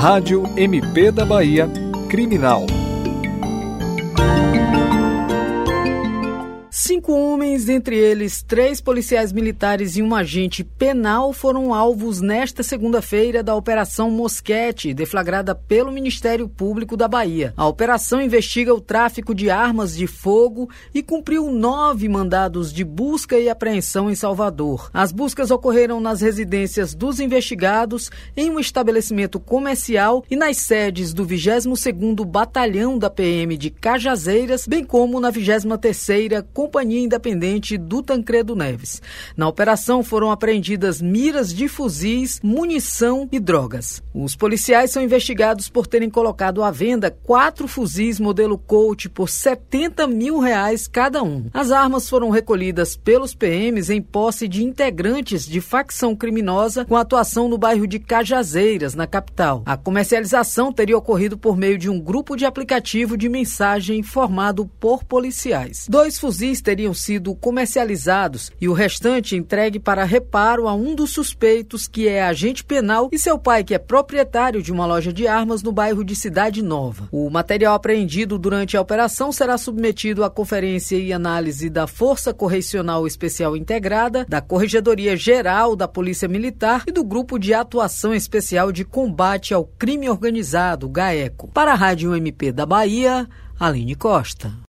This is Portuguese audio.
Rádio MP da Bahia Criminal. Cinco homens, entre eles três policiais militares e um agente penal, foram alvos nesta segunda-feira da Operação Mosquete, deflagrada pelo Ministério Público da Bahia. A operação investiga o tráfico de armas de fogo e cumpriu nove mandados de busca e apreensão em Salvador. As buscas ocorreram nas residências dos investigados, em um estabelecimento comercial e nas sedes do 22º Batalhão da PM de Cajazeiras, bem como na 23ª Companhia Companhia Independente do Tancredo Neves. Na operação foram apreendidas miras de fuzis, munição e drogas. Os policiais são investigados por terem colocado à venda quatro fuzis modelo Colt por 70 mil reais cada um. As armas foram recolhidas pelos PMs em posse de integrantes de facção criminosa com atuação no bairro de Cajazeiras, na capital. A comercialização teria ocorrido por meio de um grupo de aplicativo de mensagem formado por policiais. Dois fuzis teriam sido comercializados e o restante entregue para reparo a um dos suspeitos, que é agente penal, e seu pai, que é proprietário de uma loja de armas no bairro de Cidade Nova. O material apreendido durante a operação será submetido à conferência e análise da Força Correcional Especial Integrada, da Corregedoria Geral da Polícia Militar e do Grupo de Atuação Especial de Combate ao Crime Organizado, GAECO. Para a Rádio MP da Bahia, Aline Costa.